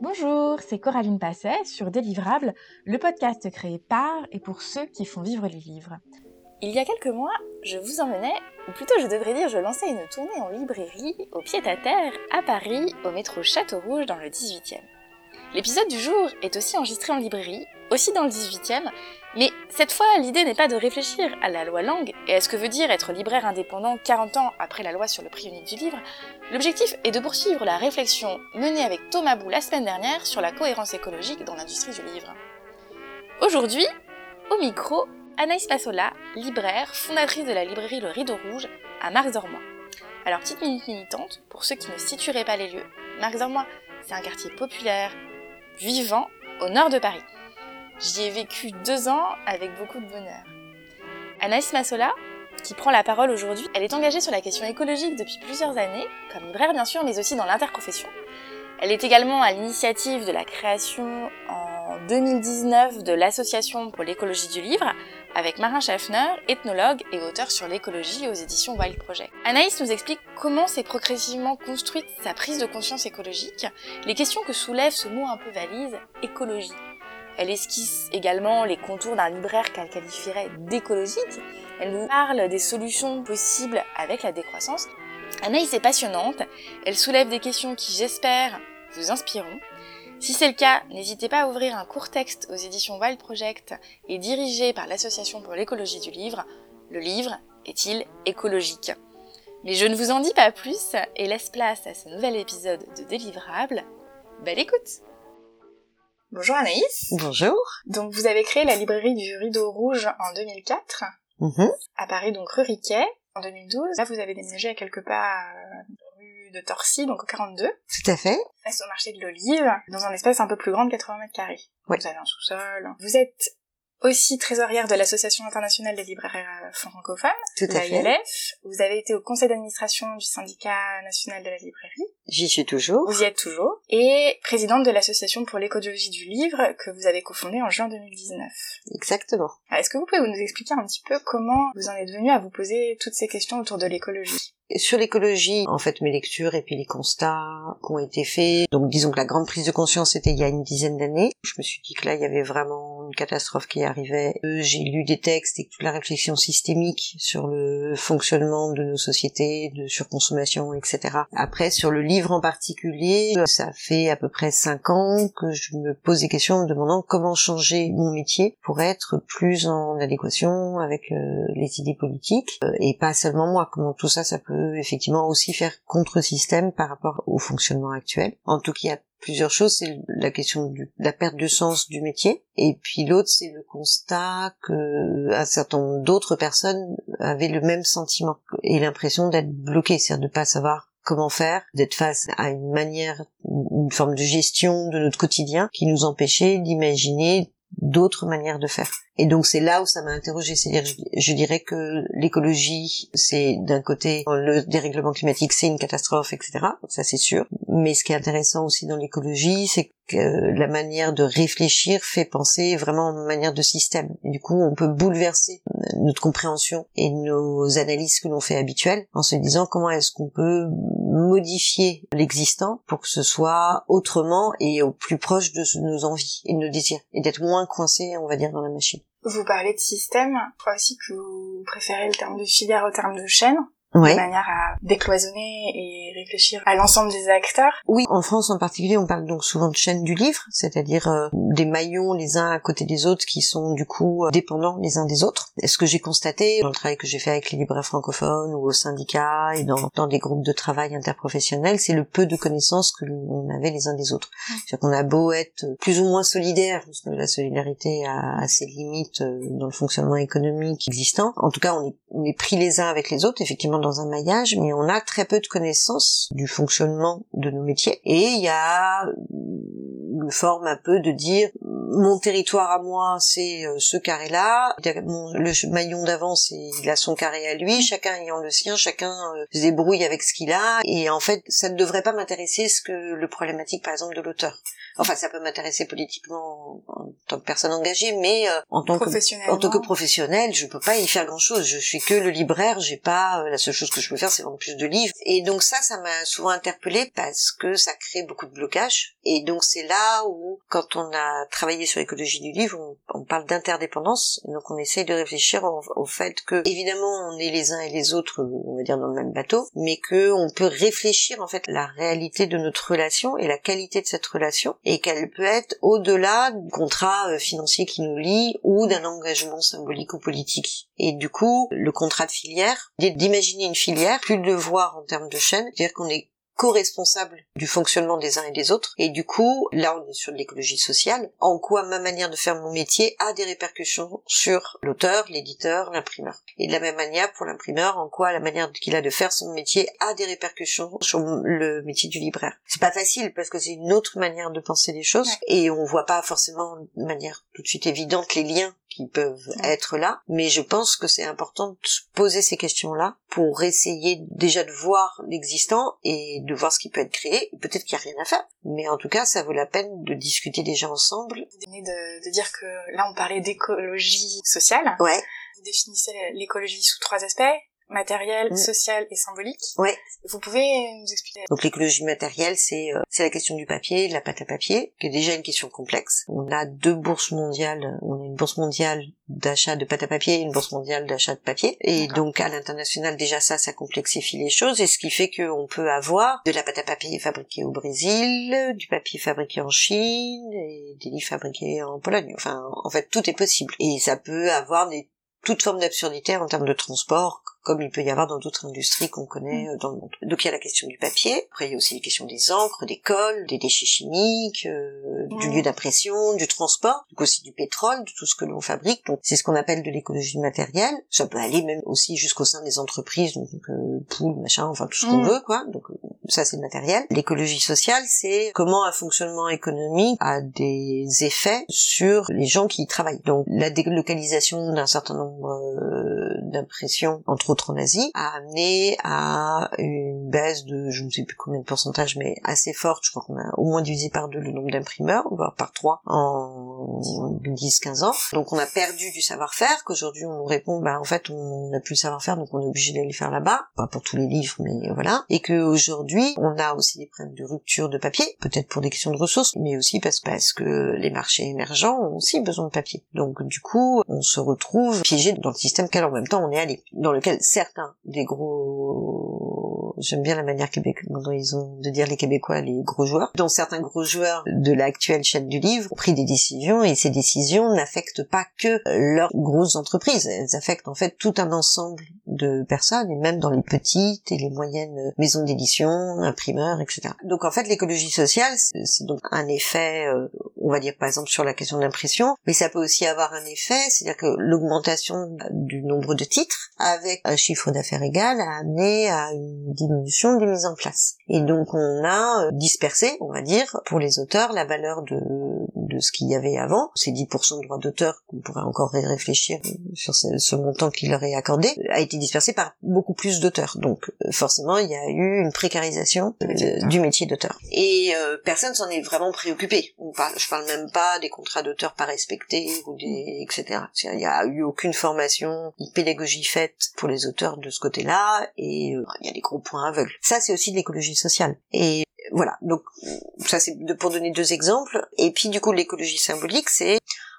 Bonjour, c'est Coraline Passet sur Délivrable, le podcast créé par et pour ceux qui font vivre les livres. Il y a quelques mois, je vous emmenais, ou plutôt je devrais dire je lançais une tournée en librairie au pied-à-terre à Paris, au métro Château-Rouge dans le 18e. L'épisode du jour est aussi enregistré en librairie, aussi dans le 18e, mais cette fois l'idée n'est pas de réfléchir à la loi langue et à ce que veut dire être libraire indépendant 40 ans après la loi sur le prix unique du livre. L'objectif est de poursuivre la réflexion menée avec Thomas Bou la semaine dernière sur la cohérence écologique dans l'industrie du livre. Aujourd'hui, au micro, Anaïs Passola, libraire, fondatrice de la librairie Le Rideau Rouge à Marx-Dormois. Alors, petite minute militante, pour ceux qui ne situeraient pas les lieux, Marx-Dormois, c'est un quartier populaire, vivant, au nord de Paris. J'y ai vécu deux ans avec beaucoup de bonheur. Anaïs Massola, qui prend la parole aujourd'hui, elle est engagée sur la question écologique depuis plusieurs années, comme libraire bien sûr, mais aussi dans l'interprofession. Elle est également à l'initiative de la création en 2019 de l'Association pour l'écologie du livre, avec Marin Schaffner, ethnologue et auteur sur l'écologie aux éditions Wild Project. Anaïs nous explique comment s'est progressivement construite sa prise de conscience écologique, les questions que soulève ce mot un peu valise, écologie. Elle esquisse également les contours d'un libraire qu'elle qualifierait d'écologique. Elle nous parle des solutions possibles avec la décroissance. Anaïs est passionnante, elle soulève des questions qui, j'espère, vous inspireront. Si c'est le cas, n'hésitez pas à ouvrir un court texte aux éditions Wild Project et dirigé par l'Association pour l'écologie du livre. Le livre est-il écologique? Mais je ne vous en dis pas plus et laisse place à ce nouvel épisode de Délivrable. Belle écoute Bonjour Anaïs. Bonjour. Donc vous avez créé la librairie du Rideau Rouge en 2004 Mhm. à Paris, donc rue Riquet. En 2012, là vous avez déménagé à quelques pas euh, rue de Torcy, donc au 42, Tout à fait. face au marché de l'Olive, dans un espace un peu plus grand de 80 mètres carrés. Vous avez un sous-sol. Vous êtes aussi trésorière de l'Association internationale des libraires euh, francophones, Tout à la fait. ILF. Vous avez été au conseil d'administration du syndicat national de la librairie. J'y suis toujours. Vous y êtes toujours. Et présidente de l'association pour l'écologie du livre que vous avez cofondée en juin 2019. Exactement. Alors, Est-ce que vous pouvez nous expliquer un petit peu comment vous en êtes venu à vous poser toutes ces questions autour de l'écologie? Sur l'écologie, en fait, mes lectures et puis les constats qui ont été faits. Donc, disons que la grande prise de conscience était il y a une dizaine d'années. Je me suis dit que là, il y avait vraiment une catastrophe qui arrivait. Euh, J'ai lu des textes et toute la réflexion systémique sur le fonctionnement de nos sociétés, de surconsommation, etc. Après, sur le livre en particulier, euh, ça fait à peu près cinq ans que je me pose des questions en me demandant comment changer mon métier pour être plus en adéquation avec euh, les idées politiques et pas seulement moi. Comment tout ça, ça peut effectivement aussi faire contre-système par rapport au fonctionnement actuel. En tout cas, plusieurs choses. C'est la question de la perte de sens du métier. Et puis l'autre, c'est le constat que un certain nombre d'autres personnes avaient le même sentiment et l'impression d'être bloquées, c'est-à-dire de pas savoir comment faire, d'être face à une manière, une forme de gestion de notre quotidien qui nous empêchait d'imaginer d'autres manières de faire. Et donc c'est là où ça m'a interrogé, c'est-à-dire je, dirais que l'écologie, c'est d'un côté le dérèglement climatique, c'est une catastrophe, etc. Ça c'est sûr. Mais ce qui est intéressant aussi dans l'écologie, c'est que la manière de réfléchir fait penser vraiment en manière de système. Et du coup, on peut bouleverser notre compréhension et nos analyses que l'on fait habituelles en se disant comment est-ce qu'on peut modifier l'existant pour que ce soit autrement et au plus proche de nos envies et de nos désirs et d'être moins coincé, on va dire, dans la machine. Vous parlez de système, je crois aussi que vous préférez le terme de filière au terme de chaîne, Ouais. de manière à décloisonner et réfléchir à l'ensemble des acteurs. Oui, en France en particulier, on parle donc souvent de chaîne du livre, c'est-à-dire euh, des maillons les uns à côté des autres qui sont du coup euh, dépendants les uns des autres. Et ce que j'ai constaté dans le travail que j'ai fait avec les libraires francophones ou au syndicat et dans, dans des groupes de travail interprofessionnels, c'est le peu de connaissances que l'on avait les uns des autres. C'est-à-dire qu'on a beau être plus ou moins solidaire, parce que la solidarité a, a ses limites euh, dans le fonctionnement économique existant. En tout cas, on est, on est pris les uns avec les autres, effectivement dans un maillage, mais on a très peu de connaissances du fonctionnement de nos métiers. Et il y a une forme un peu de dire, mon territoire à moi, c'est euh, ce carré-là. Le maillon d'avant, il a son carré à lui. Chacun ayant le sien, chacun euh, se débrouille avec ce qu'il a. Et en fait, ça ne devrait pas m'intéresser ce que le problématique, par exemple, de l'auteur. Enfin, ça peut m'intéresser politiquement en, tant que personne engagée, mais euh, en tant que en tant que professionnel, je peux pas y faire grand-chose. Je suis que le libraire. J'ai pas la seule chose que je peux faire, c'est vendre plus de livres. Et donc ça, ça m'a souvent interpellée parce que ça crée beaucoup de blocages. Et donc c'est là où, quand on a travaillé sur l'écologie du livre, on, parle d'interdépendance. Donc on essaye de réfléchir au, fait que, évidemment, on est les uns et les autres, on va dire dans le même bateau, mais que on peut réfléchir en fait la réalité de notre relation et la qualité de cette relation, et qu'elle peut être au-delà du contrat euh, financier qui nous lie ou d'un engagement symbolique ou politique. Et du coup, le contrat de filière, d'imaginer une filière, plus de voir en termes de chaîne, c'est-à-dire qu'on est co-responsable du fonctionnement des uns et des autres. Et du coup, là, on est sur de l'écologie sociale. En quoi ma manière de faire mon métier a des répercussions sur l'auteur, l'éditeur, l'imprimeur. Et de la même manière pour l'imprimeur, en quoi la manière qu'il a de faire son métier a des répercussions sur le métier du libraire. C'est pas facile parce que c'est une autre manière de penser les choses et on voit pas forcément de manière tout de suite évidente les liens qui peuvent être là, mais je pense que c'est important de se poser ces questions-là pour essayer déjà de voir l'existant et de voir ce qui peut être créé. Peut-être qu'il n'y a rien à faire, mais en tout cas, ça vaut la peine de discuter déjà ensemble. De, de dire que là, on parlait d'écologie sociale. Ouais. Vous définissez l'écologie sous trois aspects matériel, mm. social et symbolique. Ouais. Vous pouvez nous expliquer Donc l'écologie matérielle, c'est euh, c'est la question du papier, de la pâte à papier, qui est déjà une question complexe. On a deux bourses mondiales, on a une bourse mondiale d'achat de pâte à papier et une bourse mondiale d'achat de papier. Et donc à l'international, déjà ça, ça complexifie les choses, et ce qui fait qu'on peut avoir de la pâte à papier fabriquée au Brésil, du papier fabriqué en Chine, et des livres fabriqués en Pologne. Enfin, en fait, tout est possible. Et ça peut avoir des toute forme d'absurdité en termes de transport, comme il peut y avoir dans d'autres industries qu'on connaît mm. euh, dans le monde. Donc il y a la question du papier, après il y a aussi les questions des encres, des cols, des déchets chimiques, euh, du lieu d'impression, du transport, donc aussi du pétrole, de tout ce que l'on fabrique. Donc c'est ce qu'on appelle de l'écologie matérielle. Ça peut aller même aussi jusqu'au sein des entreprises, donc euh, poules, machin, enfin tout ce qu'on mm. veut, quoi. Donc ça c'est le matériel. L'écologie sociale, c'est comment un fonctionnement économique a des effets sur les gens qui y travaillent. Donc la délocalisation d'un certain nombre d'impressions, entre autres en Asie, a amené à une baisse de, je ne sais plus combien de pourcentage, mais assez forte. Je crois qu'on a au moins divisé par deux le nombre d'imprimeurs, voire par trois en 10-15 ans. Donc on a perdu du savoir-faire, qu'aujourd'hui on nous répond, bah en fait on n'a plus le savoir-faire, donc on est obligé d'aller faire là-bas. Pas pour tous les livres, mais voilà. Et qu'aujourd'hui on a aussi des problèmes de rupture de papier, peut-être pour des questions de ressources, mais aussi parce, parce que les marchés émergents ont aussi besoin de papier. Donc du coup, on se retrouve piégé dans le système qu'en même temps on est allé, dans lequel certains des gros j'aime bien la manière québécoise dont ils ont de dire les Québécois les gros joueurs. Dont certains gros joueurs de l'actuelle chaîne du livre ont pris des décisions et ces décisions n'affectent pas que leurs grosses entreprises. Elles affectent en fait tout un ensemble de personnes et même dans les petites et les moyennes maisons d'édition imprimeurs etc donc en fait l'écologie sociale c'est donc un effet euh, on va dire par exemple sur la question de l'impression mais ça peut aussi avoir un effet c'est-à-dire que l'augmentation du nombre de titres avec un chiffre d'affaires égal a amené à une diminution des mises en place. Et donc on a euh, dispersé, on va dire, pour les auteurs, la valeur de, de ce qu'il y avait avant. Ces 10% de droits d'auteur, qu'on pourrait encore réfléchir sur ce, montant qui leur est accordé, a été dispersé par beaucoup plus d'auteurs. Donc euh, forcément, il y a eu une précarisation euh, du métier d'auteur. Et personne s'en est vraiment préoccupé. On parle, je parle même pas des contrats d'auteur pas respectés ou des etc. Il n'y a eu aucune formation, une pédagogie faite pour les auteurs de ce côté-là, et euh, il y a des gros points aveugles. Ça, c'est aussi de l'écologie sociale. Et voilà, donc ça c'est pour donner deux exemples. Et puis du coup, l'écologie symbolique, c'est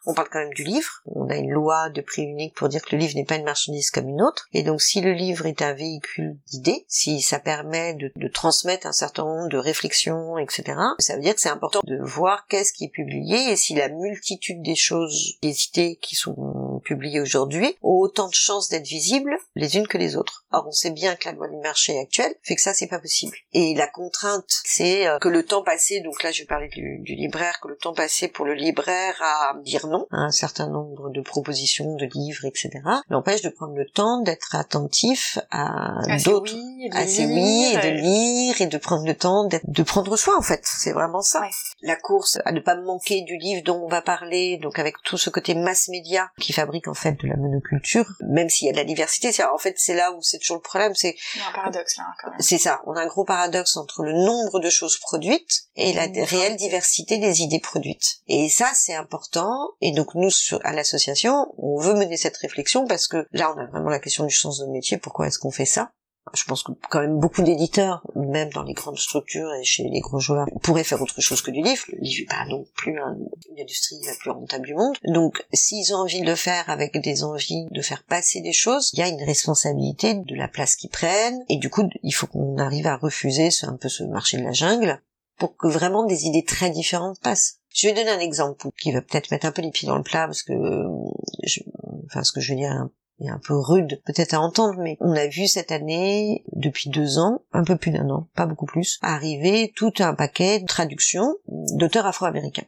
on parle quand même du livre. On a une loi de prix unique pour dire que le livre n'est pas une marchandise comme une autre. Et donc si le livre est un véhicule d'idées, si ça permet de, transmettre un certain nombre de réflexions, etc., ça veut dire que c'est important de voir qu'est-ce qui est publié et si la multitude des choses, des idées qui sont publiés aujourd'hui ont autant de chances d'être visibles les unes que les autres. Or, on sait bien que la loi du marché actuelle fait que ça, c'est pas possible. Et la contrainte, c'est euh, que le temps passé, donc là, je vais parler du, du, libraire, que le temps passé pour le libraire à dire non à un certain nombre de propositions, de livres, etc., l'empêche de prendre le temps d'être attentif à d'autres, oui, à ses oui, et de lire, et de prendre le temps de prendre soin, en fait. C'est vraiment ça. Ouais. La course à ne pas manquer du livre dont on va parler, donc avec tout ce côté mass média qui fabrique en fait de la monoculture, même s'il y a de la diversité, c'est en fait c'est là où c'est toujours le problème, c'est un paradoxe là quand même. C'est ça, on a un gros paradoxe entre le nombre de choses produites et la mmh. réelle diversité des idées produites. Et ça c'est important et donc nous à l'association, on veut mener cette réflexion parce que là on a vraiment la question du sens de métier, pourquoi est-ce qu'on fait ça? Je pense que quand même beaucoup d'éditeurs, même dans les grandes structures et chez les gros joueurs, pourraient faire autre chose que du livre. Le livre n'est pas non plus une industrie la plus rentable du monde. Donc, s'ils ont envie de le faire avec des envies de faire passer des choses, il y a une responsabilité de la place qu'ils prennent. Et du coup, il faut qu'on arrive à refuser un peu ce marché de la jungle pour que vraiment des idées très différentes passent. Je vais donner un exemple qui va peut-être mettre un peu les pieds dans le plat parce que, je, enfin, ce que je veux dire est un peu rude peut-être à entendre, mais on a vu cette année, depuis deux ans, un peu plus d'un an, pas beaucoup plus, arriver tout un paquet de traductions d'auteurs afro-américains.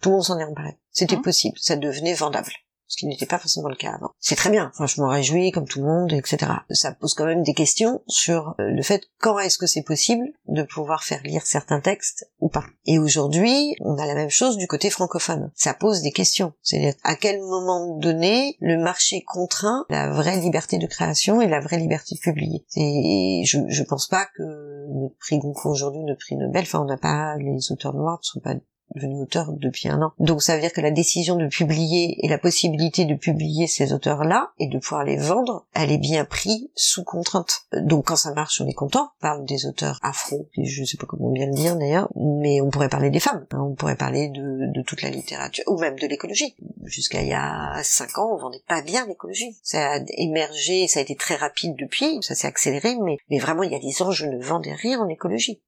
Tout le monde s'en est emparé. C'était mmh. possible, ça devenait vendable ce qui n'était pas forcément le cas avant. C'est très bien, enfin je m'en réjouis comme tout le monde, etc. Ça pose quand même des questions sur euh, le fait quand est-ce que c'est possible de pouvoir faire lire certains textes ou pas. Et aujourd'hui, on a la même chose du côté francophone. Ça pose des questions. C'est-à-dire à quel moment donné le marché contraint la vraie liberté de création et la vraie liberté de publier? Et je, je pense pas que notre prix Goncourt aujourd'hui, notre prix Nobel, enfin on n'a pas les auteurs noirs ne sont pas devenu auteur depuis un an. Donc ça veut dire que la décision de publier et la possibilité de publier ces auteurs-là et de pouvoir les vendre, elle est bien prise sous contrainte. Donc quand ça marche, on est content. On parle des auteurs afro, je sais pas comment bien le dire d'ailleurs, mais on pourrait parler des femmes. Hein. On pourrait parler de, de toute la littérature ou même de l'écologie. Jusqu'à il y a cinq ans, on vendait pas bien l'écologie. Ça a émergé, ça a été très rapide depuis, ça s'est accéléré, mais, mais vraiment il y a dix ans, je ne vendais rien en écologie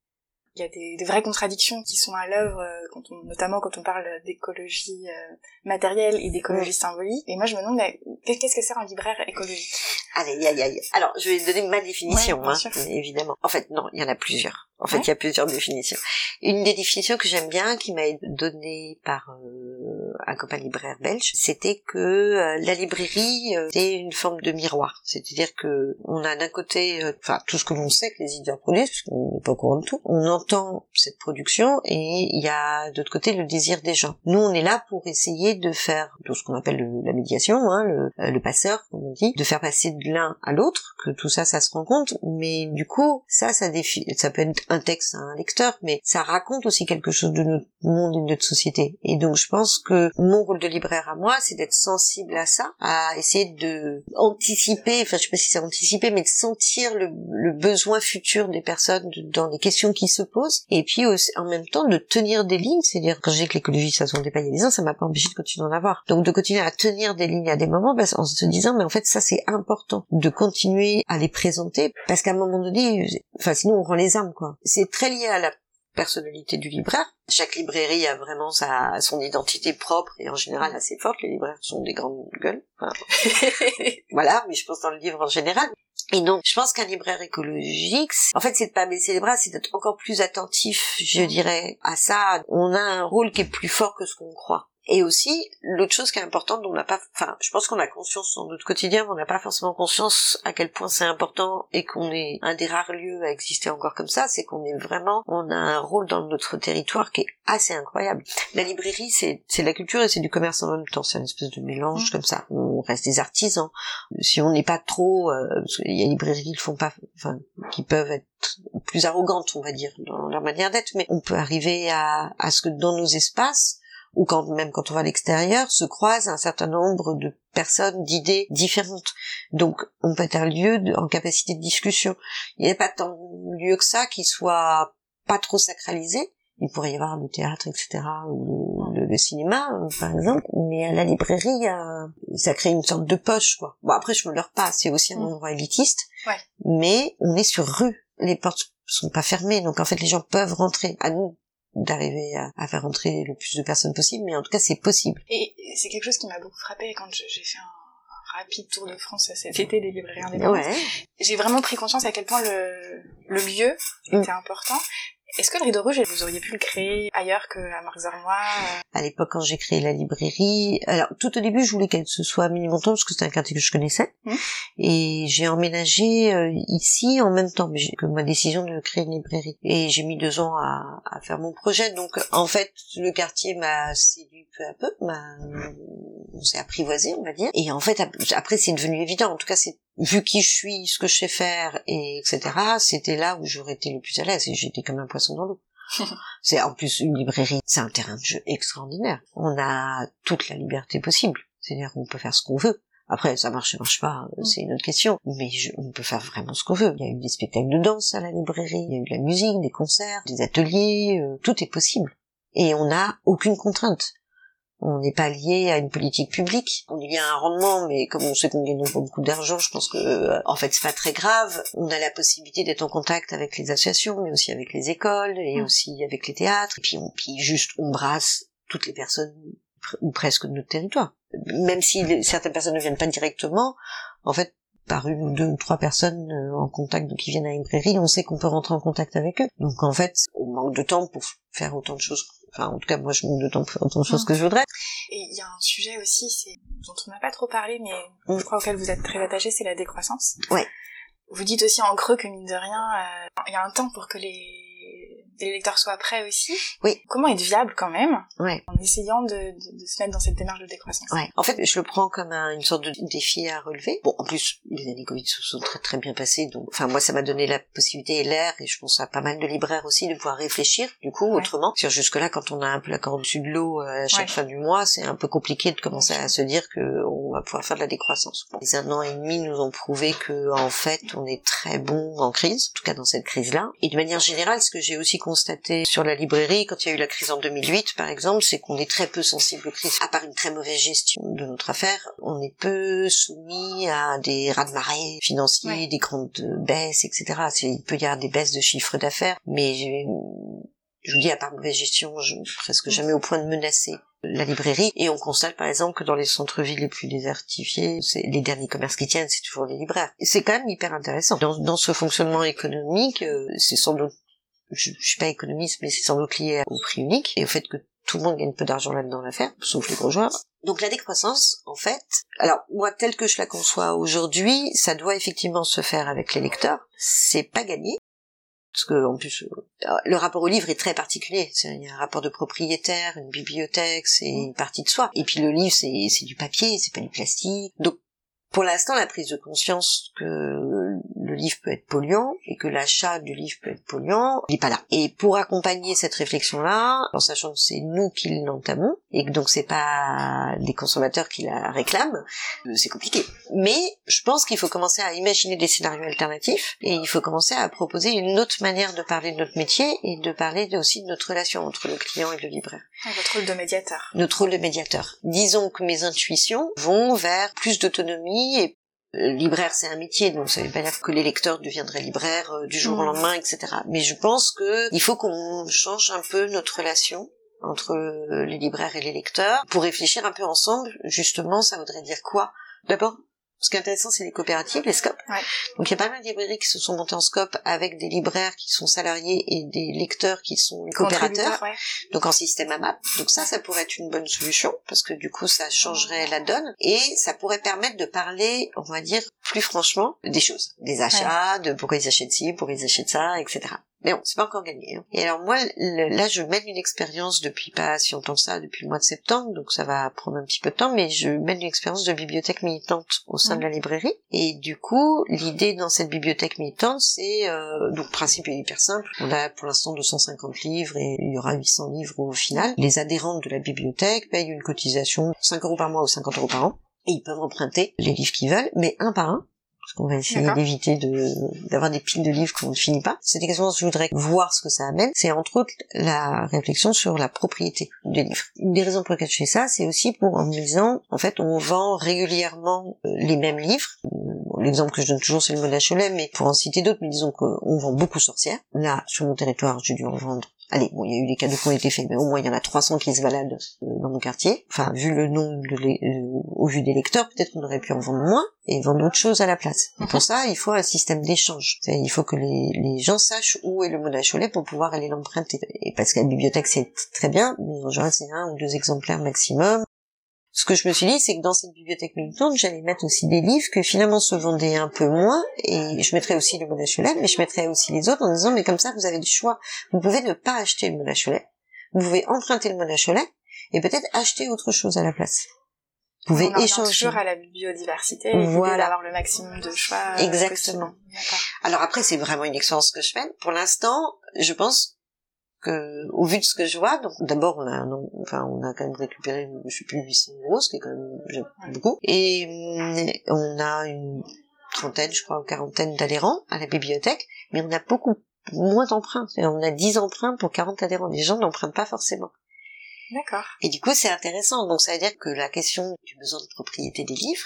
il y a des, des, vraies contradictions qui sont à l'œuvre, euh, quand on, notamment quand on parle d'écologie euh, matérielle et d'écologie symbolique. Et moi, je me demande, qu'est-ce que c'est un libraire écologique? Allez, aïe, aïe. Alors, je vais donner ma définition, hein, évidemment. En fait, non, il y en a plusieurs. En fait, il y a plusieurs définitions. Une des définitions que j'aime bien, qui m'a été donnée par euh, un copain libraire belge, c'était que euh, la librairie euh, est une forme de miroir. C'est-à-dire que on a d'un côté, enfin, tout ce que l'on sait que les éditeurs produisent, puisqu'on n'est pas au courant de tout. On entend cette production et il y a d'autre côté le désir des gens. Nous, on est là pour essayer de faire tout ce qu'on appelle la médiation, hein, le, le passeur, comme on dit, de faire passer de l'un à l'autre, que tout ça, ça se rend compte. Mais du coup, ça, ça, défi ça peut être un texte à un lecteur, mais ça raconte aussi quelque chose de notre monde et de notre société. Et donc je pense que mon rôle de libraire à moi, c'est d'être sensible à ça, à essayer de anticiper, enfin je sais pas si c'est anticiper, mais de sentir le, besoin futur des personnes dans les questions qui se posent, et puis aussi, en même temps de tenir des lignes, c'est-à-dire quand j'ai que l'écologie ça se pas il y a des ans, ça m'a pas empêché de continuer d'en avoir. Donc de continuer à tenir des lignes à des moments, en se disant mais en fait ça c'est important de continuer à les présenter, parce qu'à un moment donné, enfin sinon on rend les armes quoi c'est très lié à la personnalité du libraire. Chaque librairie a vraiment sa, son identité propre et en général assez forte. Les libraires sont des grandes gueules. voilà, mais je pense dans le livre en général. Et donc, je pense qu'un libraire écologique, en fait, c'est de pas baisser les bras, c'est d'être encore plus attentif, je dirais, à ça. On a un rôle qui est plus fort que ce qu'on croit. Et aussi, l'autre chose qui est importante, dont on n'a pas, enfin, je pense qu'on a conscience dans notre quotidien, mais on n'a pas forcément conscience à quel point c'est important et qu'on est un des rares lieux à exister encore comme ça, c'est qu'on est vraiment, on a un rôle dans notre territoire qui est assez incroyable. La librairie, c'est, c'est la culture et c'est du commerce en même temps, c'est une espèce de mélange mmh. comme ça. On reste des artisans. Si on n'est pas trop, euh, il y a des librairies qui font pas, enfin, qui peuvent être plus arrogantes, on va dire, dans leur manière d'être, mais on peut arriver à, à ce que dans nos espaces, ou quand même quand on va à l'extérieur, se croisent un certain nombre de personnes, d'idées différentes. Donc on peut être un lieu en capacité de discussion. Il n'y a pas tant de lieu que ça qui soit pas trop sacralisé. Il pourrait y avoir le théâtre, etc., ou le, cinéma, euh, par exemple, mais à la librairie, ça crée une sorte de poche, quoi. Bon, après, je me leurre pas, c'est aussi un mm. endroit élitiste, ouais. mais on est sur rue, les portes sont pas fermées, donc en fait, les gens peuvent rentrer. À nous d'arriver à, faire rentrer le plus de personnes possible, mais en tout cas c'est possible. Et c'est quelque chose qui m'a beaucoup frappé quand j'ai fait un rapide tour de France cet été des librairies indépendantes, Ouais. j'ai vraiment pris conscience à quel point le, le lieu Mm. était important. Est-ce que le rideau rouge, vous auriez pu le créer ailleurs qu'à Marx-Armois euh, À l'époque, quand j'ai créé la librairie, alors tout au début, je voulais qu'elle se soit à Ménilmontant parce que c'était un quartier que je connaissais, Mhm. et j'ai emménagé euh, ici en même temps que ma décision de créer une librairie. Et j'ai mis deux ans à, à faire mon projet. Donc, en fait, le quartier m'a séduit peu à peu, m'a, on s'est apprivoisé, on va dire. Et en fait, ap- après, c'est devenu évident. En tout cas, c'est vu qui je suis, ce que je sais faire, et etc. C'était là où j'aurais été le plus à l'aise. Et j'étais comme un poisson dans l'eau. C'est en plus une librairie, c'est un terrain de jeu extraordinaire. On a toute la liberté possible. C'est-à-dire qu'on peut faire ce qu'on veut. Après, ça marche, ça marche pas, euh, c'est une autre question. Mais je- on peut faire vraiment ce qu'on veut. Il y a eu des spectacles de danse à la librairie, il y a eu de la musique, des concerts, des ateliers, euh, tout est possible. Et on n'a aucune contrainte. On n'est pas lié à une politique publique. On est lié à un rendement, mais comme on sait qu'on gagne pas beaucoup d'argent, je pense que, euh, en fait, c'est pas très grave. On a la possibilité d'être en contact avec les associations, mais aussi avec les écoles et Mm. aussi avec les théâtres. Et puis, on, puis juste, on brasse toutes les personnes ou presque de notre territoire. Même si les- certaines personnes ne viennent pas directement, en fait, par une ou deux ou trois personnes euh, en contact qui viennent à la librairie, on sait qu'on peut rentrer en contact avec eux. Donc en fait, on manque de temps pour faire autant de choses. Enfin, en tout cas, moi, je manque de temps pour faire autant de choses Mm. que je voudrais. Et il y a un sujet aussi, c'est dont on n'a pas trop parlé, mais Mm. je crois auquel vous êtes très attaché, c'est la décroissance. Ouais. Vous dites aussi en creux que mine de rien, euh, il y a un temps pour que les, les lecteurs soient prêts aussi. Oui. Comment être viable quand même Ouais. en essayant de, de- de se mettre dans cette démarche de décroissance? Ouais. En fait, je le prends comme un- une sorte de défi à relever. Bon, en plus, les années Covid se sont très très bien passées, donc, enfin, moi, ça m'a donné la possibilité et l'air, et je pense à pas mal de libraires aussi, de pouvoir réfléchir, du coup, Ouais. autrement. Sur jusque-là, quand on a un peu la corde dessus de l'eau euh, à chaque fin du mois, c'est un peu compliqué de commencer à se dire que on va pouvoir faire de la décroissance. Bon, les un an et demi nous ont prouvé que, en fait, on est très bon en crise, en tout cas dans cette crise-là. Et de manière générale, ce que j'ai aussi constaté sur la librairie, quand il y a eu la crise en 2008, par exemple, c'est qu'on est très peu sensible aux crises. À part une très mauvaise gestion de notre affaire, on est peu soumis à des raz-de-marée financiers, Ouais. des grandes baisses, etc. Il peut y avoir des baisses de chiffre d'affaires, mais je vous dis, à part mauvaise gestion, je ne suis presque jamais au point de menacer la librairie. Et on constate, par exemple, que dans les centres-villes les plus désertifiés, c'est les derniers commerces qui tiennent, c'est toujours les libraires. C'est quand même hyper intéressant. Dans, dans ce fonctionnement économique, euh, c'est sans doute, je, je suis pas économiste, mais c'est sans doute lié au prix unique et au fait que tout le monde gagne peu d'argent là-dedans à l'affaire, sauf les gros joueurs. Donc la décroissance, en fait, alors moi telle que je la conçois aujourd'hui, ça doit effectivement se faire avec les lecteurs. C'est pas gagné. Parce que en plus, euh, le rapport au livre est très particulier. Il y a un rapport de propriétaire, une bibliothèque, c'est une partie de soi. Et puis le livre, c'est c'est du papier, c'est pas du plastique. Donc pour l'instant, la prise de conscience que le livre peut être polluant et que l'achat du livre peut être polluant, il n'est pas là. Et pour accompagner cette réflexion-là, en sachant que c'est nous qui l'entamons et que donc c'est pas les consommateurs qui la réclament, euh, c'est compliqué. Mais je pense qu'il faut commencer à imaginer des scénarios alternatifs et il faut commencer à proposer une autre manière de parler de notre métier et de parler aussi de notre relation entre le client et le libraire Votre rôle de médiateur. notre rôle de médiateur. Disons que mes intuitions vont vers plus d'autonomie et libraire c'est un métier donc ça veut pas dire que les lecteurs deviendraient libraires euh, du jour au Mm. lendemain etc. Mais je pense que il faut qu'on change un peu notre relation entre euh, les libraires et les lecteurs pour réfléchir un peu ensemble justement ça voudrait dire quoi? D'abord ce qui est intéressant, c'est les coopératives, les scopes. Ouais. Donc il y a pas mal de librairies qui se sont montées en scope avec des libraires qui sont salariés et des lecteurs qui sont coopérateurs ouais. donc en système AMAP. Donc ça, ça pourrait être une bonne solution parce que du coup, ça changerait la donne et ça pourrait permettre de parler, on va dire, plus franchement des choses, des achats, de pourquoi ils achètent ci, pourquoi ils achètent ça, etc. Mais bon, c'est pas encore gagné. hein. Et alors moi, le- là, je mène une expérience depuis pas si longtemps que ça, depuis le mois de septembre, donc ça va prendre un petit peu de temps, mais je mène une expérience de bibliothèque militante au sein de la librairie. Et du coup, l'idée dans cette bibliothèque militante, c'est euh, donc le principe est hyper simple. On a pour l'instant 250 livres et il y aura 800 livres au final. Les adhérents de la bibliothèque payent une cotisation 5 euros par mois ou 50 euros par an. Et ils peuvent emprunter les livres qu'ils veulent, mais un par un, parce qu'on va essayer d'éviter de d'avoir des piles de livres qu'on ne finit pas. Cette expérience, je voudrais voir ce que ça amène. C'est entre autres la réflexion sur la propriété des livres. Une des raisons pour lesquelles je fais ça, c'est aussi pour en me disant, en fait, on vend régulièrement euh, les mêmes livres. Euh, L'exemple que je donne toujours, c'est le mot Cholet, mais pour en citer d'autres, mais disons qu'on vend beaucoup sorcières. Là, sur mon territoire, j'ai dû en vendre allez, bon, il y a eu des cadeaux qui ont été faits, mais au moins il y en a 300 qui se baladent euh, dans mon quartier. Enfin, vu le nombre de euh, au vu des lecteurs, peut-être qu'on aurait pu en vendre moins et vendre d'autres choses à la place. Et pour ça, il faut un système d'échange. Il faut que les, les, gens sachent où est le mot Cholet pour pouvoir aller l'emprunter. Et parce que la bibliothèque c'est très bien, mais en général c'est un ou deux exemplaires maximum ce que je me suis dit, c'est que dans cette bibliothèque militante, j'allais mettre aussi des livres que finalement se vendaient un peu moins, et je mettrais aussi le Mona Cholet, mais je mettrais aussi les autres en disant, mais comme ça, vous avez du choix. Vous pouvez ne pas acheter le Mona Cholet, vous pouvez emprunter le Mona Cholet, et peut-être acheter autre chose à la place. Vous pouvez échanger. toujours à la biodiversité, voilà. d'avoir le maximum de choix. Euh, Exactement. Alors après, c'est vraiment une expérience que je fais. Pour l'instant, je pense au vu de ce que je vois, donc d'abord on a, enfin on a quand même récupéré, je sais plus 800 euros, ce qui est quand même beaucoup, et hum, on a une trentaine, je crois, ou quarantaine d'adhérents à la bibliothèque, mais on a beaucoup moins d'emprunts. On a 10 emprunts pour 40 adhérents. Les gens n'empruntent pas forcément. D'accord. Et du coup, c'est intéressant. Donc, ça veut dire que la question du besoin de propriété des livres.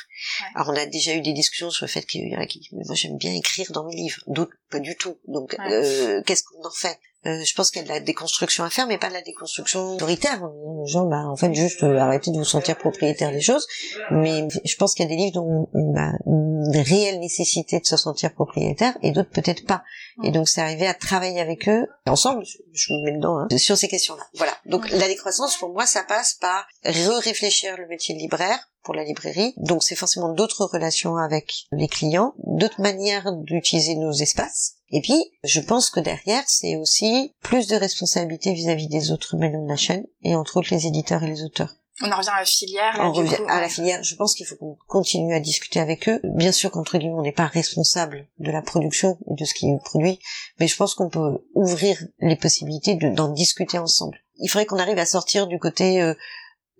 Alors, on a déjà eu des discussions sur le fait qu'il y a qui, moi, j'aime bien écrire dans mes livres. D'autres, pas du tout. Donc, euh, qu'est-ce qu'on en fait? Euh, je pense qu'il y a de la déconstruction à faire, mais pas de la déconstruction autoritaire. Genre, bah, en fait, juste euh, arrêter de vous sentir propriétaire des choses. Mais je pense qu'il y a des livres dont on a une réelle nécessité de se sentir propriétaire, et d'autres peut-être pas. Et donc, c'est arrivé à travailler avec eux, ensemble, je, me mets dedans, hein, sur ces questions-là. Voilà. Donc, la décroissance, pour moi, ça passe par re-réfléchir le métier de libraire, pour la librairie. Donc c'est forcément d'autres relations avec les clients, d'autres manières d'utiliser nos espaces. Et puis, je pense que derrière, c'est aussi plus de responsabilité vis-à-vis des autres maillons de la chaîne, et entre autres les éditeurs et les auteurs. On en revient à la filière. on revient à la filière. Je pense qu'il faut qu'on continue à discuter avec eux. Bien sûr qu'entre guillemets, on n'est pas responsable de la production et de ce qui est produit, mais je pense qu'on peut ouvrir les possibilités d'en discuter ensemble. Il faudrait qu'on arrive à sortir du côté euh,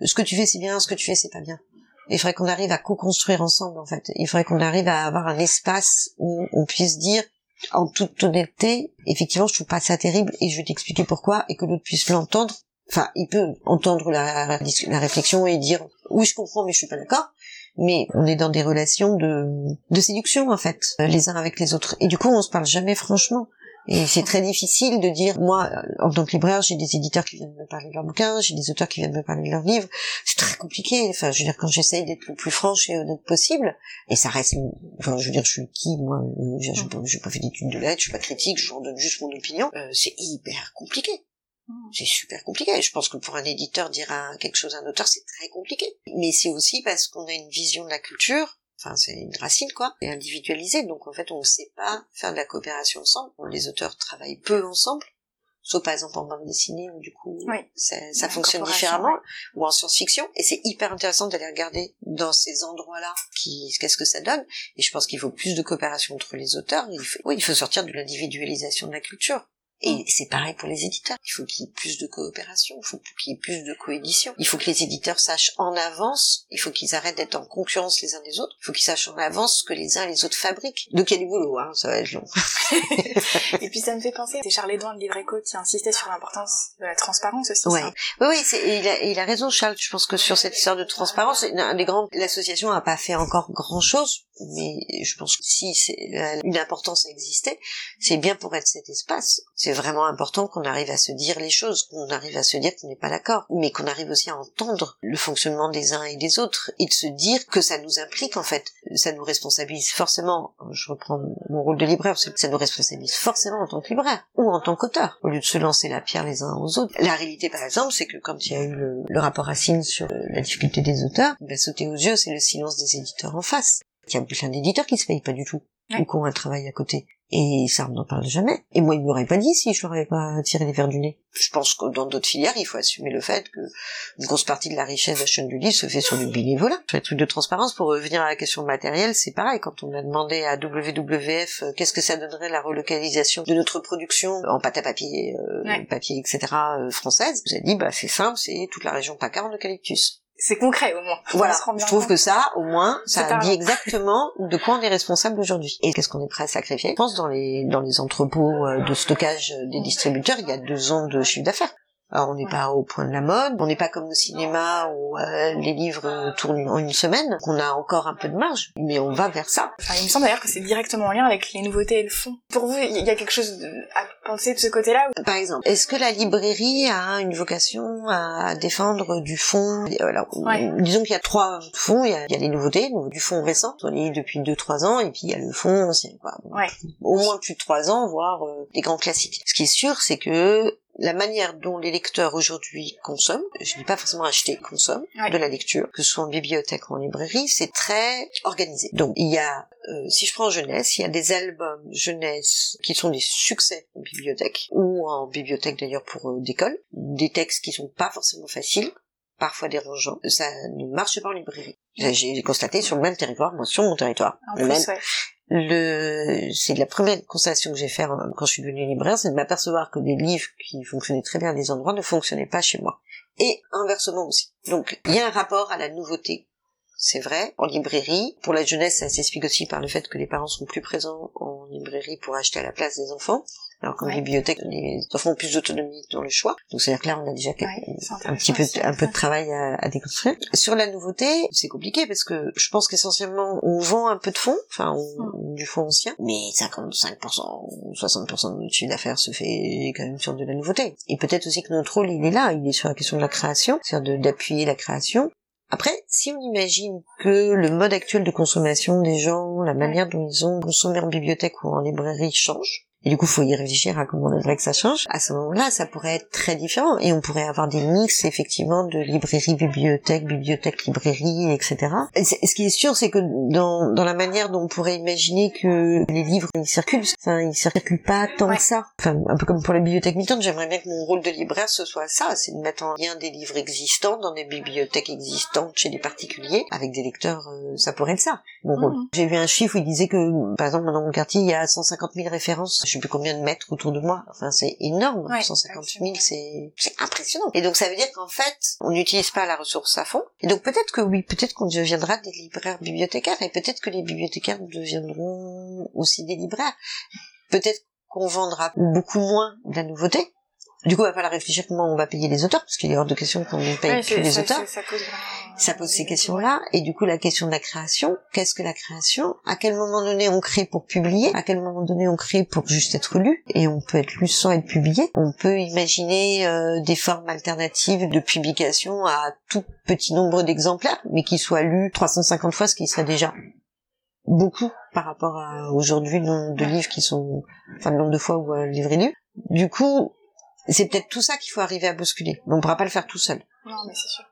ce que tu fais c'est bien, ce que tu fais c'est pas bien. Il faudrait qu'on arrive à co-construire ensemble, en fait. Il faudrait qu'on arrive à avoir un espace où on puisse dire, en toute honnêteté, effectivement, je trouve pas ça terrible et je vais t'expliquer pourquoi et que l'autre puisse l'entendre. Enfin, il peut entendre la, réflexion et dire, oui, je comprends, mais je suis pas d'accord mais on est dans des relations de, de séduction en fait, les uns avec les autres. Et du coup, on se parle jamais franchement. Et c'est très difficile de dire, moi, en tant que libraire, j'ai des éditeurs qui viennent me parler de leurs bouquins, j'ai des auteurs qui viennent me parler de leurs livres. C'est très compliqué. Enfin, je veux dire, quand j'essaye d'être le plus franche et honnête possible, et ça reste, enfin, je veux dire, je suis qui, moi, j'ai pas, pas fait d'études de lettres, je suis pas critique, je donne juste mon opinion. Euh, c'est hyper compliqué. C'est super compliqué. Je pense que pour un éditeur dire quelque chose à un auteur, c'est très compliqué. Mais c'est aussi parce qu'on a une vision de la culture enfin c'est une racine quoi, et individualisée, donc en fait on ne sait pas faire de la coopération ensemble. Les auteurs travaillent peu ensemble, sauf par exemple en bande dessinée où du coup ça, fonctionne différemment, ou en science-fiction, et c'est hyper intéressant d'aller regarder dans ces endroits-là qui qu'est-ce que ça donne. Et je pense qu'il faut plus de coopération entre les auteurs. Il faut, oui, il faut sortir de l'individualisation de la culture. Et mm. c'est pareil pour les éditeurs. Il faut qu'il y ait plus de coopération, il faut qu'il y ait plus de coédition. Il faut que les éditeurs sachent en avance, il faut qu'ils arrêtent d'être en concurrence les uns des autres, il faut qu'ils sachent en avance ce que les uns et les autres fabriquent. Donc il y a du boulot, hein, ça va être long. et puis ça me fait penser, c'est Charles Edouin de Livre Éco qui insistait sur l'importance de la transparence aussi. Ouais. Oui, oui, il a, il a raison Charles, je pense que sur cette histoire de transparence, l'association n'a pas fait encore grand chose, mais je pense que si c'est une importance à exister, c'est bien pour être cet espace c'est vraiment important qu'on arrive à se dire les choses, qu'on arrive à se dire qu'on n'est pas d'accord, mais qu'on arrive aussi à entendre le fonctionnement des uns et des autres et de se dire que ça nous implique en fait, ça nous responsabilise forcément. Je reprends mon rôle de libraire, ça nous responsabilise forcément en tant que libraire ou en tant qu'auteur, au lieu de se lancer la pierre les uns aux autres. La réalité, par exemple, c'est que quand il y a eu le, rapport Racine sur la difficulté des auteurs, va sauter aux yeux, c'est le silence des éditeurs en face. Il y a plein d'éditeurs qui se payent pas du tout ou qui ont un travail à côté. Et ça, on n'en parle jamais. Et moi, il m'aurait pas dit si je leur avais pas tiré les verres du nez. Je pense que dans d'autres filières, il faut assumer le fait que une grosse partie de la richesse de la chaîne du livre se fait sur du bénévolat. Sur les trucs de transparence, pour revenir à la question matérielle, c'est pareil. Quand on a demandé à WWF euh, qu'est-ce que ça donnerait la relocalisation de notre production en pâte à papier, euh, papier, etc., euh, française, vous avez dit, bah, c'est simple, c'est toute la région PACA en eucalyptus c'est concret au moins. Voilà. Je trouve que ça, au moins, ça dit exactement de quoi on est responsable aujourd'hui. Et qu'est-ce qu'on est prêt à sacrifier? Je pense dans les dans les entrepôts euh, de stockage des distributeurs, il y a deux ans de chiffre d'affaires. Alors on n'est pas au point de la mode, on n'est pas comme au cinéma où euh, les livres tournent en une semaine, donc on a encore un peu de marge, mais on va vers ça. Enfin, il me semble d'ailleurs que c'est directement en lien avec les nouveautés et le fond. Pour vous, il y a quelque chose à penser de ce côté-là Par exemple, est-ce que la librairie a une vocation à défendre du fond? Alors, Ouais. disons qu'il y a trois fonds, il y a, il y a les nouveautés, donc du fond récent, on les lit depuis 2-3 ans, et puis il y a le fond ancien, quoi. Ouais. Au moins plus de 3 ans, voire euh, des grands classiques. Ce qui est sûr, c'est que la manière dont les lecteurs aujourd'hui consomment, je dis pas forcément acheter, consomment Ouais. de la lecture, que ce soit en bibliothèque ou en librairie, c'est très organisé. Donc il y a, euh, si je prends en jeunesse, il y a des albums jeunesse qui sont des succès en bibliothèque, ou en bibliothèque d'ailleurs pour euh, d'école, des textes qui sont pas forcément faciles, parfois dérangeants, ça ne marche pas en librairie. J'ai j'ai constaté sur le même territoire, moi sur mon territoire, En le plus, même, ouais. Le c'est la première constatation que j'ai faite quand je suis devenue libraire, c'est de m'apercevoir que des livres qui fonctionnaient très bien à des endroits ne fonctionnaient pas chez moi. Et inversement aussi. Donc il y a un rapport à la nouveauté. C'est vrai, en librairie. Pour la jeunesse, ça s'explique aussi par le fait que les parents sont plus présents en librairie pour acheter à la place des enfants. Alors qu'en Ouais. bibliothèque, les enfants ont plus d'autonomie dans le choix. Donc c'est-à-dire que là, on a déjà Ouais, un petit peu, un peu de travail à, à déconstruire. Sur la nouveauté, c'est compliqué parce que je pense qu'essentiellement, on vend un peu de fond, enfin, on- du fond ancien, mais 55%, ou 60% de notre chiffre d'affaires se fait quand même sur de la nouveauté. Et peut-être aussi que notre rôle, il est là, il est sur la question de la création, c'est-à-dire d'appuyer la création. Après, si on imagine que le mode actuel de consommation des gens, la manière dont ils ont consommé en bibliothèque ou en librairie change, et du coup, faut y réfléchir à comment on aimerait que ça change. À ce moment-là, ça pourrait être très différent et on pourrait avoir des mix effectivement de librairie, bibliothèque, bibliothèque, librairie, etc. Et ce qui est sûr, c'est que dans, dans la manière dont on pourrait imaginer que les livres ils circulent, enfin ils circulent pas tant Ouais. que ça. Enfin, un peu comme pour les bibliothèques militantes, j'aimerais bien que mon rôle de libraire ce soit ça, c'est de mettre en lien des livres existants dans des bibliothèques existantes chez des particuliers avec des lecteurs. euh, ça pourrait être ça, mon rôle. Mhm. J'ai vu un chiffre où il disait que, par exemple, dans mon quartier, il y a 150 000 références. Je sais plus combien de mètres autour de moi. Enfin, c'est énorme. Ouais, 150 000, absolument. c'est, c'est impressionnant. Et donc, ça veut dire qu'en fait, on n'utilise pas la ressource à fond. Et donc, peut-être que oui, peut-être qu'on deviendra des libraires bibliothécaires. Et peut-être que les bibliothécaires deviendront aussi des libraires. Peut-être qu'on vendra beaucoup moins de la nouveauté. Du coup, il va falloir réfléchir comment on va payer les auteurs, parce qu'il est hors de question qu'on ne paye Ouais, plus les ça, auteurs. ça, pose vraiment, ça pose ces questions-là, et du coup la question de la création, qu'est-ce que la création? À quel moment donné on crée pour publier? À quel moment donné on crée pour juste être lu? Et on peut être lu sans être publié. On peut imaginer euh, des formes alternatives de publication à tout petit nombre d'exemplaires, mais qui soient lus 350 fois, ce qui serait déjà beaucoup par rapport à aujourd'hui le nombre de livres qui sont, enfin le nombre de fois où un livre est lu. Du coup, c'est peut-être tout ça qu'il faut arriver à bousculer. Mais on pourra pas le faire tout seul. Non, mais c'est sûr.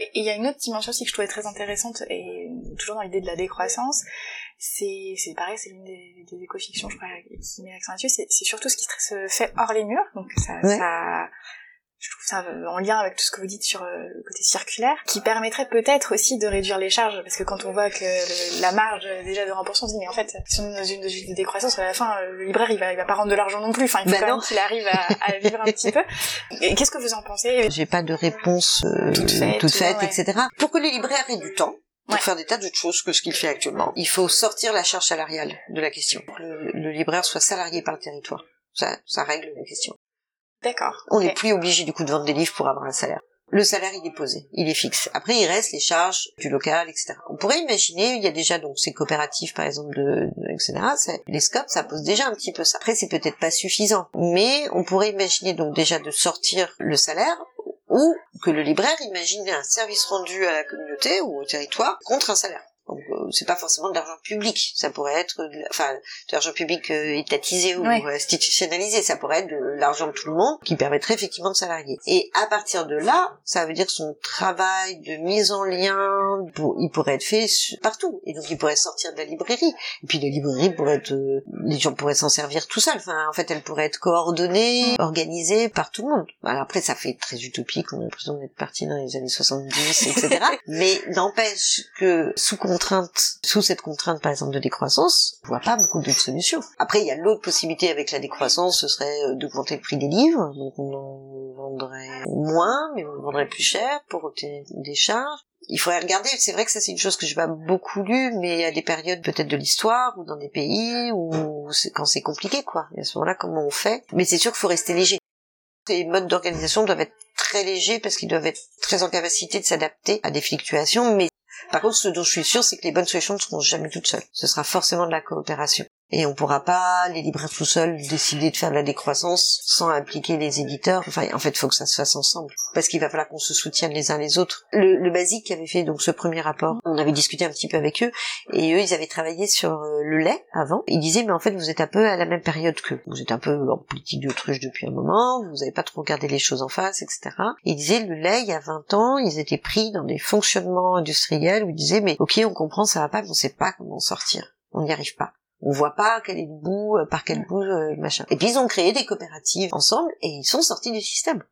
Et il y a une autre dimension aussi que je trouvais très intéressante, et toujours dans l'idée de la décroissance, c'est c'est pareil, c'est l'une des, des écofictions, je crois, qui met l'accent là-dessus, c'est c'est surtout ce qui se fait hors les murs, donc ça, Ouais. ça je trouve ça en lien avec tout ce que vous dites sur euh, le côté circulaire, qui permettrait peut-être aussi de réduire les charges, parce que quand on voit que le- la marge euh, déjà de remboursement, on se dit mais en fait, si on est dans une logique de décroissance, à la fin, euh, le libraire il va, il va pas rendre de l'argent non plus, enfin il faut quand même qu'il arrive à, à vivre un petit peu. Qu'est-ce que vous en pensez? J'ai pas de réponse euh, Toute faite, toute faite, ouais. etc. Pour que le libraire ait du temps pour Ouais. faire des tas d'autres choses que ce qu'il fait actuellement, il faut sortir la charge salariale de la question. Pour que le, le libraire soit salarié par le territoire. Ça, ça règle la question. D'accord. On n'est plus obligé du coup de vendre des livres pour avoir un salaire. Le salaire, il est posé, il est fixe. Après, il reste les charges du local, etc. On pourrait imaginer, il y a déjà donc ces coopératives, par exemple, de, de- etc. c'est- Les scopes, ça pose déjà un petit peu ça. Après, c'est peut-être pas suffisant, mais on pourrait imaginer donc déjà de sortir le salaire ou que le libraire imagine un service rendu à la communauté ou au territoire contre un salaire. Donc euh, c'est pas forcément de l'argent public, ça pourrait être, de enfin, de l'argent public euh, étatisé ou Ouais. institutionnalisé, ça pourrait être de l'argent de tout le monde qui permettrait effectivement de salarier. Et à partir de là, ça veut dire son travail de mise en lien, pour- il pourrait être fait partout. Et donc il pourrait sortir de la librairie. Et puis la librairie pourrait être, euh, les gens pourraient s'en servir tout seuls. Enfin, en fait, elle pourrait être coordonnée, organisée par tout le monde. Alors après, ça fait très utopique, on a l'impression d'être parti dans les années 70, etc. Mais n'empêche que sous sous cette contrainte par exemple de décroissance, on voit pas beaucoup d'autres solutions. Après, il y a l'autre possibilité avec la décroissance, ce serait euh, d'augmenter le prix des livres, donc on en vendrait moins, mais on vendrait plus cher pour obtenir des charges. Il faudrait regarder, c'est vrai que ça c'est une chose que j'ai pas beaucoup lu, mais à des périodes peut-être de l'histoire ou dans des pays c'est quand c'est compliqué quoi. Et à ce moment-là, comment on fait? Mais c'est sûr qu'il faut rester léger. Ces modes d'organisation doivent être très légers parce qu'ils doivent être très en capacité de s'adapter à des fluctuations, mais par contre, ce dont je suis sûre, c'est que les bonnes solutions ne seront jamais toutes seules. Ce sera forcément de la coopération. Et on pourra pas, les libraires tout seuls, décider de faire de la décroissance sans impliquer les éditeurs. Enfin, en fait, il faut que ça se fasse ensemble. Parce qu'il va falloir qu'on se soutienne les uns les autres. Le, le Basique avait fait donc ce premier rapport, on avait discuté un petit peu avec eux, et eux, ils avaient travaillé sur euh, le lait avant. Ils disaient, mais en fait, vous êtes un peu à la même période qu'eux. Vous êtes un peu en politique d'autruche depuis un moment, vous n'avez pas trop regardé les choses en face, etc. ils disaient, le lait, il y a 20 ans, ils étaient pris dans des fonctionnements industriels où ils disaient, mais ok, on comprend, ça va pas, mais on sait pas comment sortir. On n'y arrive pas. On voit pas quel est le bout, euh, par quel bout, euh, machin. Et puis ils ont créé des coopératives ensemble et ils sont sortis du système.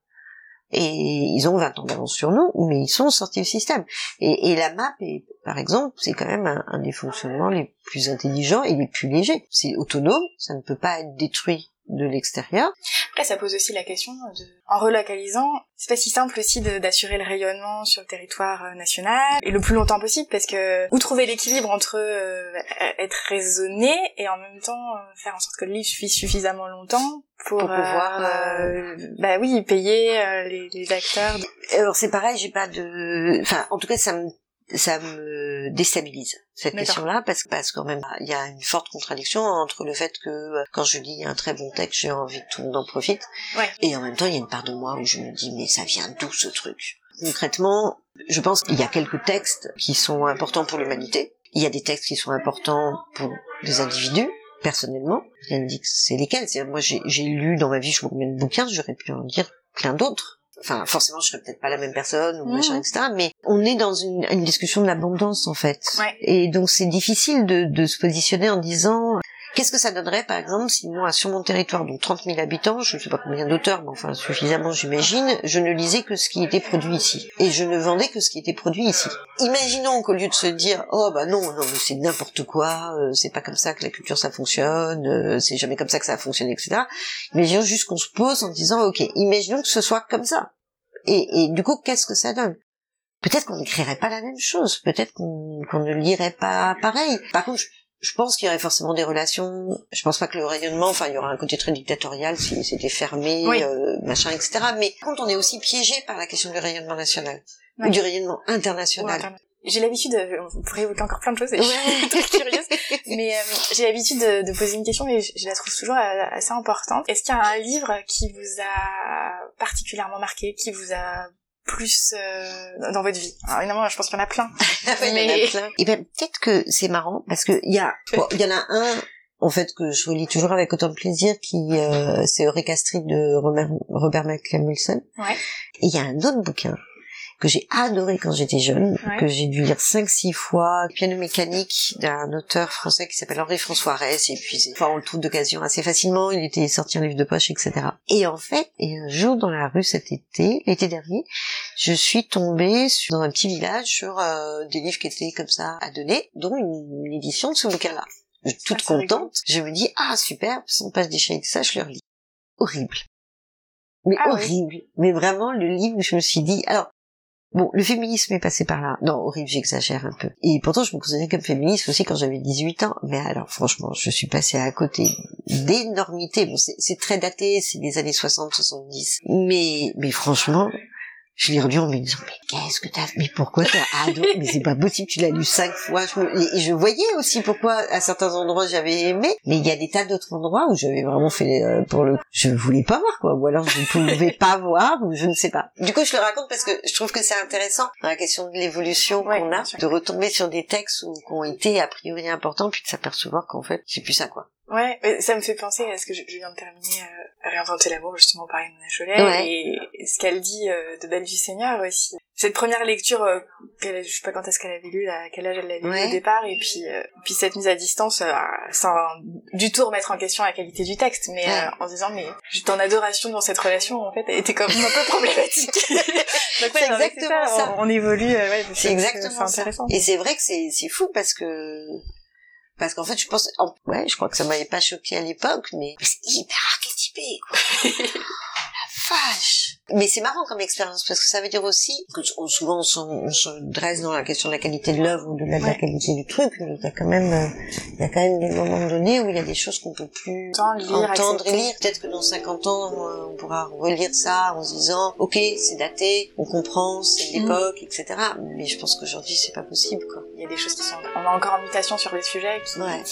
Et ils ont 20 ans d'avance sur nous, mais ils sont sortis du système. Et, et la map, est, par exemple, c'est quand même un, un des fonctionnements les plus intelligents et les plus légers. C'est autonome, ça ne peut pas être détruit de l'extérieur. Après, ça pose aussi la question de, en relocalisant, c'est pas si simple aussi d'assurer le rayonnement sur le territoire euh, national et le plus longtemps possible parce que où trouver l'équilibre entre euh, être raisonné et en même temps euh, faire en sorte que le livre suffise suffisamment longtemps pour, Pour pouvoir, euh, bah oui payer euh, les, les acteurs. Alors c'est pareil, j'ai pas de, enfin en tout cas ça me ça me déstabilise cette question-là parce que parce qu'en même il y a une forte contradiction entre le fait que euh, quand je lis un très bon texte j'ai envie que tout le monde en profite Ouais. et en même temps il y a une part de moi où je me dis mais ça vient d'où ce truc? Concrètement je pense qu'il y a quelques textes qui sont importants pour l'humanité. Il y a des textes qui sont importants pour les individus personnellement. Rien ne dit que c'est lesquels. Moi j'ai lu dans ma vie je vois combien de bouquins j'aurais pu en lire plein d'autres enfin forcément je serais peut-être pas la même personne ou machin etc mais on est dans une, une discussion de l'abondance en fait Ouais. et donc c'est difficile de, de se positionner en disant qu'est-ce que ça donnerait par exemple si moi sur mon territoire donc 30 000 habitants je ne sais pas combien d'auteurs mais enfin suffisamment j'imagine je ne lisais que ce qui était produit ici. Et je ne vendais que ce qui était produit ici. Imaginons qu'au lieu de se dire oh bah non non mais c'est n'importe quoi euh, c'est pas comme ça que la culture ça fonctionne euh, c'est jamais comme ça que ça a fonctionné etc imaginons juste qu'on se pose en disant ok imaginons que ce soit comme ça. Et, et du coup qu'est-ce que ça donne? Peut-être qu'on n'écrirait pas la même chose peut-être qu'on ne lirait pas pareil. Par contre je pense qu'il y aurait forcément des relations je pense pas que le rayonnement enfin il y aurait un côté très dictatorial si c'était fermé Oui. euh, machin etc mais par contre on est aussi piégé par la question du rayonnement national Ouais. ou du rayonnement international. J'ai l'habitude, de, on pourrait évoquer encore plein de choses, et Ouais. je suis très curieuse, mais euh, j'ai l'habitude de, de poser une question et je, je la trouve toujours euh, assez importante. Est-ce qu'il y a un livre qui vous a particulièrement marqué, qui vous a plus euh, dans votre vie Alors évidemment, je pense qu'il y en a plein. Ouais, il y en a Mais- plein. Et ben peut-être que c'est marrant parce que il y a bon, il y en a un en fait que je relis toujours avec autant de plaisir qui euh, c'est Eureka Street de Robert, Robert McCammilson. Ouais. Et il y a un autre bouquin que j'ai adoré quand j'étais jeune, Ouais. que j'ai dû lire cinq six fois, piano mécanique d'un auteur français qui s'appelle Henri-François Ress, et puis enfin, on le trouve d'occasion assez facilement, il était sorti en livre de poche, etc. Et en fait, et un jour dans la rue cet été, l'été dernier, je suis tombée sur, dans un petit village sur euh, des livres qui étaient comme ça à donner, dont une, une édition de ce bouquin-là. Toute Ah, contente, je me dis, ah super, 100 pages déchirées de ça, je le relis. Horrible. Mais Ah oui. horrible. Mais vraiment, le livre, je me suis dit, alors, Bon, le féminisme est passé par là. Non, horrible, j'exagère un peu. Et pourtant, je me considérais comme féministe aussi quand j'avais 18 ans. Mais alors, franchement, je suis passée à côté d'énormités. Bon, c'est très daté, c'est des années 60, 70. Mais, mais franchement, je l'ai relu en me disant, mais qu'est-ce que t'as, mais pourquoi t'as adoré, mais c'est pas possible, tu l'as lu cinq fois, je me- et- je voyais aussi pourquoi à certains endroits j'avais aimé, mais il y a des tas d'autres endroits où j'avais vraiment fait, euh, pour le, je voulais pas voir, quoi, ou alors je ne pouvais pas voir, ou je ne sais pas. Du coup, je le raconte parce que je trouve que c'est intéressant, dans la question de l'évolution Ouais, qu'on a, de retomber sur des textes où, qui ont été a priori importants, puis de s'apercevoir qu'en fait, c'est plus ça, quoi. Ouais, mais ça me fait penser à ce que je, je viens de terminer euh, Réinventer l'amour, justement, par Mona Cholet, Ouais. et ce qu'elle dit euh, de Belle du Seigneur aussi. Cette première lecture, euh, qu'elle, je sais pas quand est-ce qu'elle avait lu, à quel âge elle l'avait lu Ouais. au départ, et puis, euh, puis cette mise à distance, euh, sans du tout remettre en question la qualité du texte, mais Ouais. euh, en disant, mais j'étais en adoration dans cette relation, en fait, elle était comme un peu problématique. Donc, C'est exactement ça, ça. On, on évolue, ouais, C'est exactement c'est ça. intéressant. Et c'est vrai que c'est c'est fou parce que parce qu'en fait je pense en- ouais je crois que ça m'avait pas choqué à l'époque mais c'est hyper archétypé. Vache Mais c'est marrant comme expérience parce que ça veut dire aussi que souvent on, se dresse dans la question de la qualité de l'œuvre ou de la, qualité du truc. Il y a quand même, euh, il y a quand même des moments donnés où il y a des choses qu'on peut plus entendre et lire. Peut-être que dans 50 ans, on pourra relire ça en se disant, ok, c'est daté, on comprend, c'est mm. l'époque, etc. Mais je pense qu'aujourd'hui, c'est pas possible, quoi. Il y a des choses qui sont, on a encore en mutation sur les sujets. Qui... Ouais.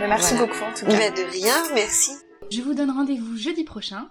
Mais merci beaucoup en tout cas. de rien, merci. Je vous donne rendez-vous jeudi prochain